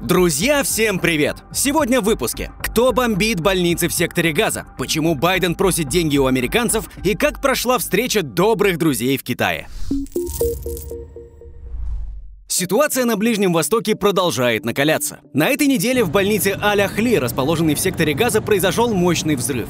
Друзья, всем привет! Сегодня в выпуске. Кто бомбит больницы в секторе Газа? Почему Байден просит деньги у американцев? И как прошла встреча добрых друзей в Китае? Ситуация на Ближнем Востоке продолжает накаляться. На этой неделе в больнице Аль-Ахли, расположенной в секторе Газа, произошел мощный взрыв.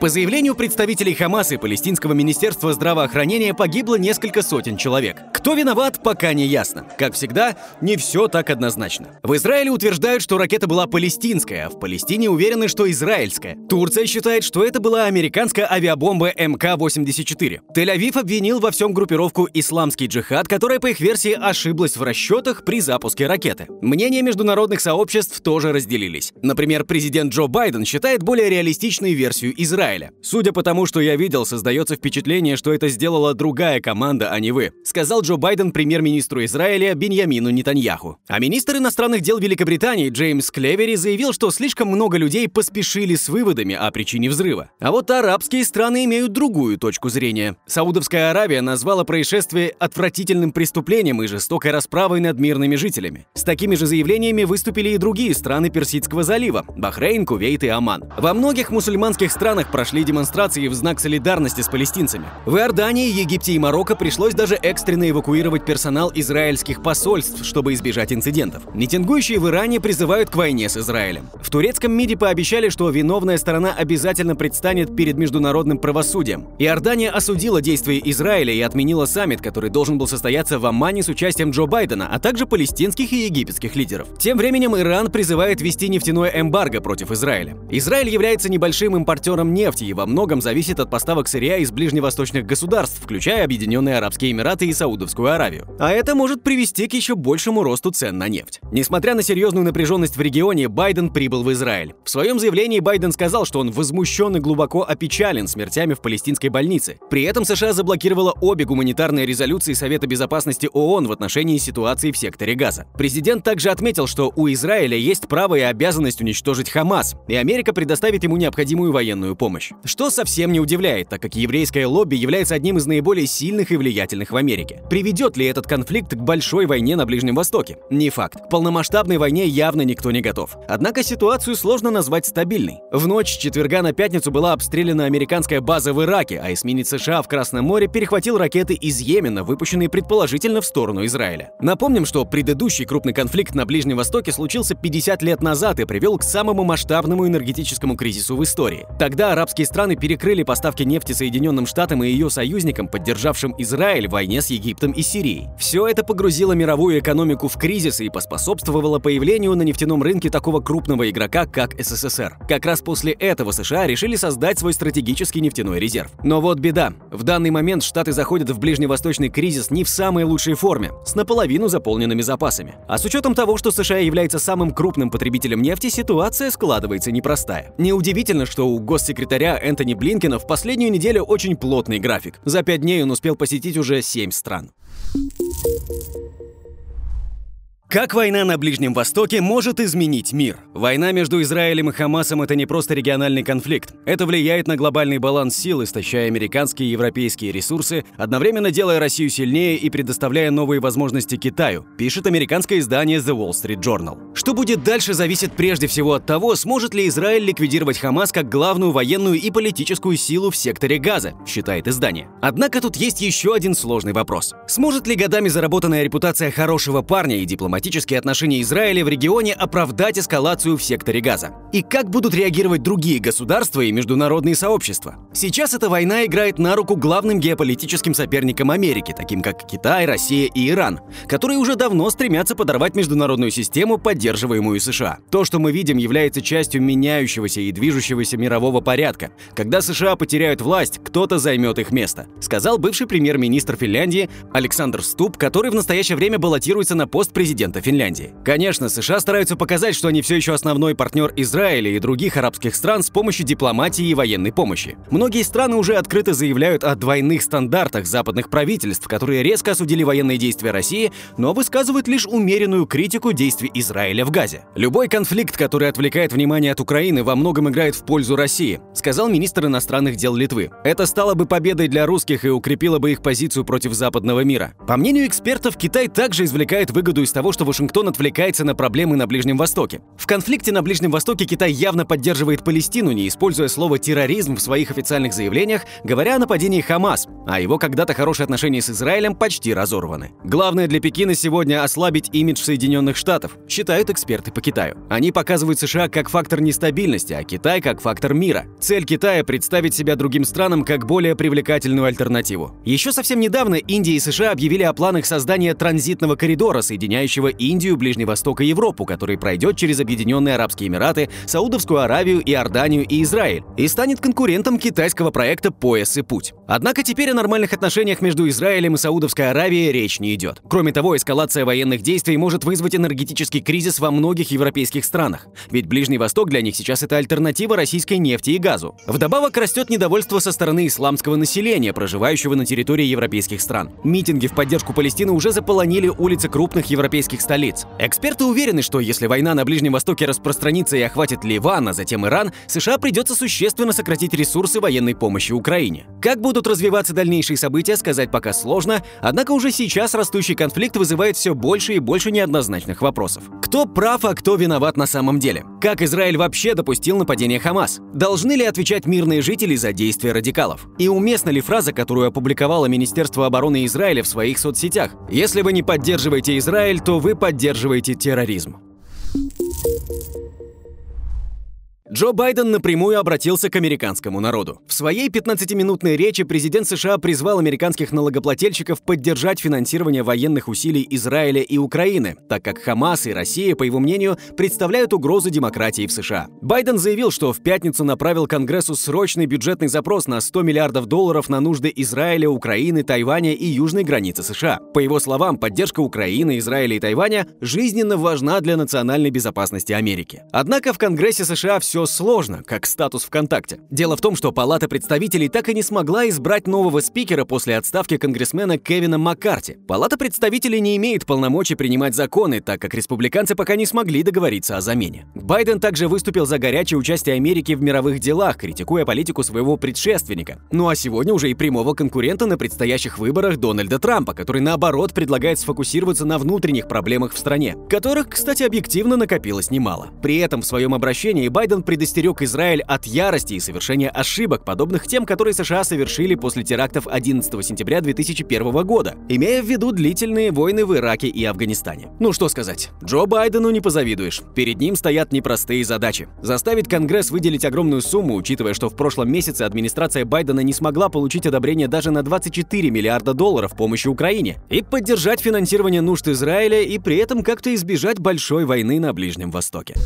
По заявлению представителей Хамаса и Палестинского министерства здравоохранения погибло несколько сотен человек. Кто виноват, пока не ясно. Как всегда, не все так однозначно. В Израиле утверждают, что ракета была палестинская, а в Палестине уверены, что израильская. Турция считает, что это была американская авиабомба МК-84. Тель-Авив обвинил во всем группировку «Исламский джихад», которая, по их версии, ошиблась в расчетах при запуске ракеты. Мнения международных сообществ тоже разделились. Например, президент Джо Байден считает более реалистичной версию Израиля Израиля. Судя по тому, что я видел, создается впечатление, что это сделала другая команда, а не вы, сказал Джо Байден премьер-министру Израиля Беньямину Нетаньяху. А министр иностранных дел Великобритании Джеймс Клевери заявил, что слишком много людей поспешили с выводами о причине взрыва. А вот арабские страны имеют другую точку зрения. Саудовская Аравия назвала происшествие отвратительным преступлением и жестокой расправой над мирными жителями. С такими же заявлениями выступили и другие страны Персидского залива – Бахрейн, Кувейт и Оман. Во многих мусульманских странах прошли демонстрации в знак солидарности с палестинцами. В Иордании, Египте и Марокко пришлось даже экстренно эвакуировать персонал израильских посольств, чтобы избежать инцидентов. Митингующие в Иране призывают к войне с Израилем. В турецком МИДе пообещали, что виновная сторона обязательно предстанет перед международным правосудием. Иордания осудила действия Израиля и отменила саммит, который должен был состояться в Омане с участием Джо Байдена, а также палестинских и египетских лидеров. Тем временем Иран призывает ввести нефтяное эмбарго против Израиля. Израиль является небольшим импортером нефти, нефти и во многом зависит от поставок сырья из ближневосточных государств, включая Объединенные Арабские Эмираты и Саудовскую Аравию. А это может привести к еще большему росту цен на нефть. Несмотря на серьезную напряженность в регионе, Байден прибыл в Израиль. В своем заявлении Байден сказал, что он возмущен и глубоко опечален смертями в палестинской больнице. При этом США заблокировала обе гуманитарные резолюции Совета безопасности ООН в отношении ситуации в секторе Газа. Президент также отметил, что у Израиля есть право и обязанность уничтожить Хамас, и Америка предоставит ему необходимую военную помощь помощь. Что совсем не удивляет, так как еврейское лобби является одним из наиболее сильных и влиятельных в Америке. Приведет ли этот конфликт к большой войне на Ближнем Востоке? Не факт. К полномасштабной войне явно никто не готов. Однако ситуацию сложно назвать стабильной. В ночь с четверга на пятницу была обстреляна американская база в Ираке, а эсминец США в Красном море перехватил ракеты из Йемена, выпущенные предположительно в сторону Израиля. Напомним, что предыдущий крупный конфликт на Ближнем Востоке случился 50 лет назад и привел к самому масштабному энергетическому кризису в истории. Тогда арабские страны перекрыли поставки нефти Соединенным Штатам и ее союзникам, поддержавшим Израиль в войне с Египтом и Сирией. Все это погрузило мировую экономику в кризис и поспособствовало появлению на нефтяном рынке такого крупного игрока, как СССР. Как раз после этого США решили создать свой стратегический нефтяной резерв. Но вот беда. В данный момент Штаты заходят в ближневосточный кризис не в самой лучшей форме, с наполовину заполненными запасами. А с учетом того, что США является самым крупным потребителем нефти, ситуация складывается непростая. Неудивительно, что у госсекретаря секретаря Энтони Блинкина в последнюю неделю очень плотный график. За пять дней он успел посетить уже семь стран. Как война на Ближнем Востоке может изменить мир? Война между Израилем и Хамасом – это не просто региональный конфликт. Это влияет на глобальный баланс сил, истощая американские и европейские ресурсы, одновременно делая Россию сильнее и предоставляя новые возможности Китаю, пишет американское издание The Wall Street Journal. Что будет дальше, зависит прежде всего от того, сможет ли Израиль ликвидировать Хамас как главную военную и политическую силу в секторе Газа, считает издание. Однако тут есть еще один сложный вопрос. Сможет ли годами заработанная репутация хорошего парня и дипломатии дипломатические отношения Израиля в регионе оправдать эскалацию в секторе Газа? И как будут реагировать другие государства и международные сообщества? Сейчас эта война играет на руку главным геополитическим соперникам Америки, таким как Китай, Россия и Иран, которые уже давно стремятся подорвать международную систему, поддерживаемую США. То, что мы видим, является частью меняющегося и движущегося мирового порядка. Когда США потеряют власть, кто-то займет их место, сказал бывший премьер-министр Финляндии Александр Ступ, который в настоящее время баллотируется на пост президента президента Финляндии. Конечно, США стараются показать, что они все еще основной партнер Израиля и других арабских стран с помощью дипломатии и военной помощи. Многие страны уже открыто заявляют о двойных стандартах западных правительств, которые резко осудили военные действия России, но высказывают лишь умеренную критику действий Израиля в Газе. Любой конфликт, который отвлекает внимание от Украины, во многом играет в пользу России, сказал министр иностранных дел Литвы. Это стало бы победой для русских и укрепило бы их позицию против западного мира. По мнению экспертов, Китай также извлекает выгоду из того, что Вашингтон отвлекается на проблемы на Ближнем Востоке. В конфликте на Ближнем Востоке Китай явно поддерживает Палестину, не используя слово «терроризм» в своих официальных заявлениях, говоря о нападении Хамас, а его когда-то хорошие отношения с Израилем почти разорваны. Главное для Пекина сегодня ослабить имидж Соединенных Штатов, считают эксперты по Китаю. Они показывают США как фактор нестабильности, а Китай как фактор мира. Цель Китая – представить себя другим странам как более привлекательную альтернативу. Еще совсем недавно Индия и США объявили о планах создания транзитного коридора, соединяющего Индию, Ближний Восток и Европу, который пройдет через Объединенные Арабские Эмираты, Саудовскую Аравию, Иорданию и Израиль, и станет конкурентом китайского проекта «Пояс и путь». Однако теперь о нормальных отношениях между Израилем и Саудовской Аравией речь не идет. Кроме того, эскалация военных действий может вызвать энергетический кризис во многих европейских странах. Ведь Ближний Восток для них сейчас это альтернатива российской нефти и газу. Вдобавок растет недовольство со стороны исламского населения, проживающего на территории европейских стран. Митинги в поддержку Палестины уже заполонили улицы крупных европейских столиц. Эксперты уверены, что если война на Ближнем Востоке распространится и охватит Ливан, а затем Иран, США придется существенно сократить ресурсы военной помощи Украине. Как будут развиваться дальнейшие события, сказать пока сложно, однако уже сейчас растущий конфликт вызывает все больше и больше неоднозначных вопросов. Кто прав, а кто виноват на самом деле? Как Израиль вообще допустил нападение Хамас? Должны ли отвечать мирные жители за действия радикалов? И уместна ли фраза, которую опубликовало Министерство обороны Израиля в своих соцсетях? Если вы не поддерживаете Израиль, то вы поддерживаете терроризм. Джо Байден напрямую обратился к американскому народу. В своей 15-минутной речи президент США призвал американских налогоплательщиков поддержать финансирование военных усилий Израиля и Украины, так как Хамас и Россия, по его мнению, представляют угрозу демократии в США. Байден заявил, что в пятницу направил Конгрессу срочный бюджетный запрос на 100 миллиардов долларов на нужды Израиля, Украины, Тайваня и южной границы США. По его словам, поддержка Украины, Израиля и Тайваня жизненно важна для национальной безопасности Америки. Однако в Конгрессе США все все сложно, как статус ВКонтакте. Дело в том, что Палата представителей так и не смогла избрать нового спикера после отставки конгрессмена Кевина Маккарти. Палата представителей не имеет полномочий принимать законы, так как республиканцы пока не смогли договориться о замене. Байден также выступил за горячее участие Америки в мировых делах, критикуя политику своего предшественника. Ну а сегодня уже и прямого конкурента на предстоящих выборах Дональда Трампа, который наоборот предлагает сфокусироваться на внутренних проблемах в стране, которых, кстати, объективно накопилось немало. При этом в своем обращении Байден предостерег Израиль от ярости и совершения ошибок, подобных тем, которые США совершили после терактов 11 сентября 2001 года, имея в виду длительные войны в Ираке и Афганистане. Ну что сказать, Джо Байдену не позавидуешь. Перед ним стоят непростые задачи. Заставить Конгресс выделить огромную сумму, учитывая, что в прошлом месяце администрация Байдена не смогла получить одобрение даже на 24 миллиарда долларов помощи Украине, и поддержать финансирование нужд Израиля и при этом как-то избежать большой войны на Ближнем Востоке.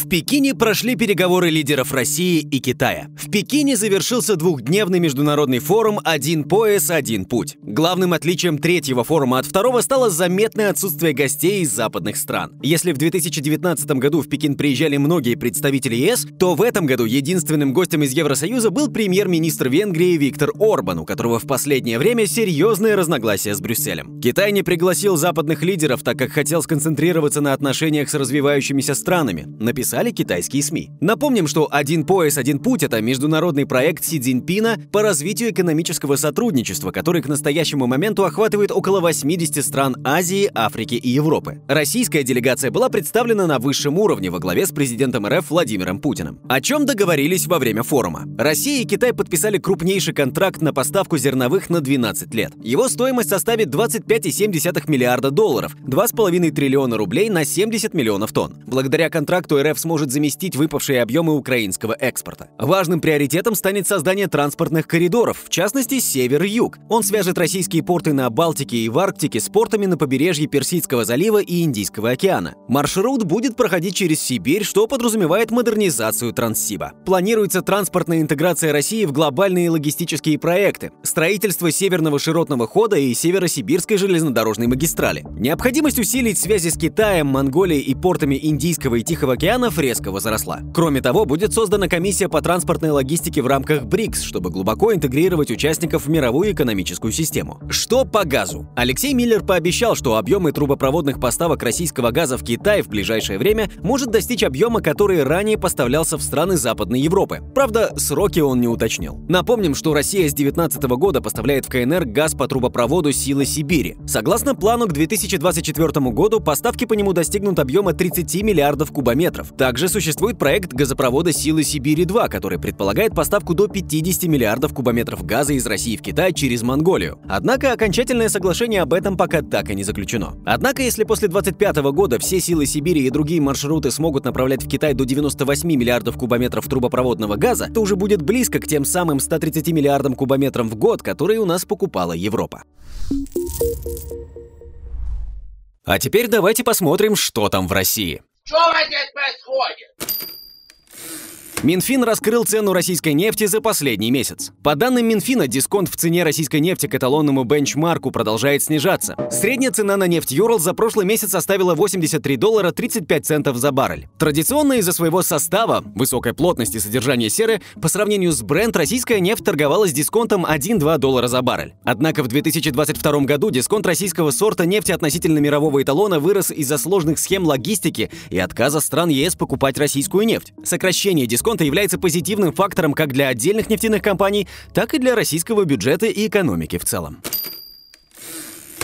В Пекине прошли переговоры лидеров России и Китая. В Пекине завершился двухдневный международный форум «Один пояс, один путь». Главным отличием третьего форума от второго стало заметное отсутствие гостей из западных стран. Если в 2019 году в Пекин приезжали многие представители ЕС, то в этом году единственным гостем из Евросоюза был премьер-министр Венгрии Виктор Орбан, у которого в последнее время серьезные разногласия с Брюсселем. Китай не пригласил западных лидеров, так как хотел сконцентрироваться на отношениях с развивающимися странами писали китайские СМИ. Напомним, что «Один пояс, один путь» — это международный проект Си Цзиньпина по развитию экономического сотрудничества, который к настоящему моменту охватывает около 80 стран Азии, Африки и Европы. Российская делегация была представлена на высшем уровне во главе с президентом РФ Владимиром Путиным. О чем договорились во время форума? Россия и Китай подписали крупнейший контракт на поставку зерновых на 12 лет. Его стоимость составит 25,7 миллиарда долларов, 2,5 триллиона рублей на 70 миллионов тонн. Благодаря контракту РФ РФ сможет заместить выпавшие объемы украинского экспорта. Важным приоритетом станет создание транспортных коридоров, в частности, север-юг. Он свяжет российские порты на Балтике и в Арктике с портами на побережье Персидского залива и Индийского океана. Маршрут будет проходить через Сибирь, что подразумевает модернизацию Транссиба. Планируется транспортная интеграция России в глобальные логистические проекты, строительство Северного широтного хода и Северосибирской железнодорожной магистрали. Необходимость усилить связи с Китаем, Монголией и портами Индийского и Тихого океанов резко возросла. Кроме того, будет создана комиссия по транспортной логистике в рамках БРИКС, чтобы глубоко интегрировать участников в мировую экономическую систему. Что по газу? Алексей Миллер пообещал, что объемы трубопроводных поставок российского газа в Китай в ближайшее время может достичь объема, который ранее поставлялся в страны Западной Европы. Правда, сроки он не уточнил. Напомним, что Россия с 2019 года поставляет в КНР газ по трубопроводу «Силы Сибири». Согласно плану к 2024 году поставки по нему достигнут объема 30 миллиардов кубометров. Также существует проект газопровода «Силы Сибири-2», который предполагает поставку до 50 миллиардов кубометров газа из России в Китай через Монголию. Однако окончательное соглашение об этом пока так и не заключено. Однако, если после 2025 года все «Силы Сибири» и другие маршруты смогут направлять в Китай до 98 миллиардов кубометров трубопроводного газа, то уже будет близко к тем самым 130 миллиардам кубометрам в год, которые у нас покупала Европа. А теперь давайте посмотрим, что там в России. Что здесь происходит? Минфин раскрыл цену российской нефти за последний месяц. По данным Минфина, дисконт в цене российской нефти к эталонному бенчмарку продолжает снижаться. Средняя цена на нефть Юрл за прошлый месяц составила 83 доллара 35 центов за баррель. Традиционно из-за своего состава, высокой плотности содержания серы, по сравнению с бренд, российская нефть торговалась дисконтом 1-2 доллара за баррель. Однако в 2022 году дисконт российского сорта нефти относительно мирового эталона вырос из-за сложных схем логистики и отказа стран ЕС покупать российскую нефть. Сокращение дисконта дисконта является позитивным фактором как для отдельных нефтяных компаний, так и для российского бюджета и экономики в целом.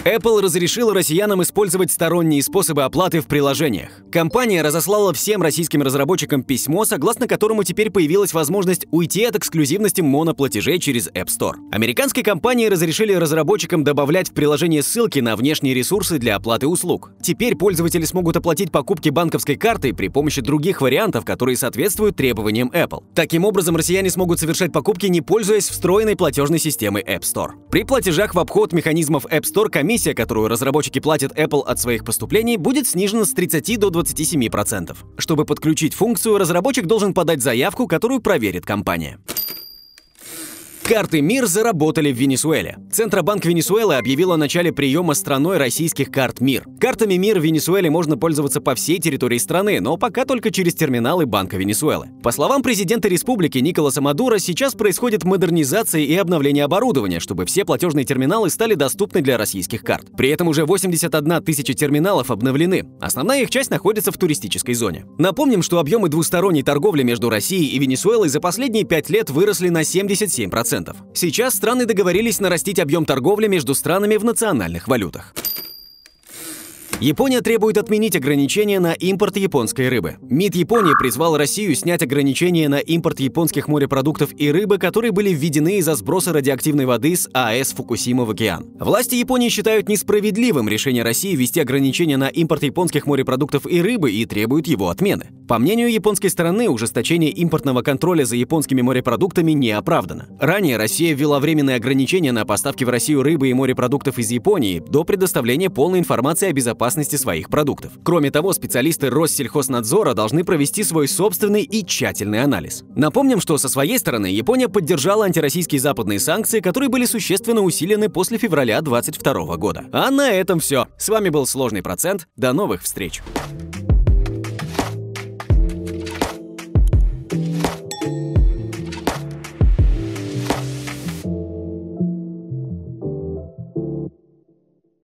Apple разрешила россиянам использовать сторонние способы оплаты в приложениях. Компания разослала всем российским разработчикам письмо, согласно которому теперь появилась возможность уйти от эксклюзивности моноплатежей через App Store. Американской компании разрешили разработчикам добавлять в приложение ссылки на внешние ресурсы для оплаты услуг. Теперь пользователи смогут оплатить покупки банковской картой при помощи других вариантов, которые соответствуют требованиям Apple. Таким образом, россияне смогут совершать покупки, не пользуясь встроенной платежной системой App Store. При платежах в обход механизмов App Store комиссия комиссия, которую разработчики платят Apple от своих поступлений, будет снижена с 30 до 27%. Чтобы подключить функцию, разработчик должен подать заявку, которую проверит компания. Карты МИР заработали в Венесуэле. Центробанк Венесуэлы объявил о начале приема страной российских карт МИР. Картами МИР в Венесуэле можно пользоваться по всей территории страны, но пока только через терминалы Банка Венесуэлы. По словам президента республики Николаса Мадура, сейчас происходит модернизация и обновление оборудования, чтобы все платежные терминалы стали доступны для российских карт. При этом уже 81 тысяча терминалов обновлены. Основная их часть находится в туристической зоне. Напомним, что объемы двусторонней торговли между Россией и Венесуэлой за последние пять лет выросли на 77%. Сейчас страны договорились нарастить объем торговли между странами в национальных валютах. Япония требует отменить ограничения на импорт японской рыбы. МИД Японии призвал Россию снять ограничения на импорт японских морепродуктов и рыбы, которые были введены из-за сброса радиоактивной воды с АЭС Фукусима в океан. Власти Японии считают несправедливым решение России ввести ограничения на импорт японских морепродуктов и рыбы и требуют его отмены. По мнению японской стороны, ужесточение импортного контроля за японскими морепродуктами не оправдано. Ранее Россия ввела временные ограничения на поставки в Россию рыбы и морепродуктов из Японии до предоставления полной информации о безопасности своих продуктов. Кроме того, специалисты Россельхознадзора должны провести свой собственный и тщательный анализ. Напомним, что со своей стороны Япония поддержала антироссийские западные санкции, которые были существенно усилены после февраля 2022 года. А на этом все. С вами был Сложный процент. До новых встреч!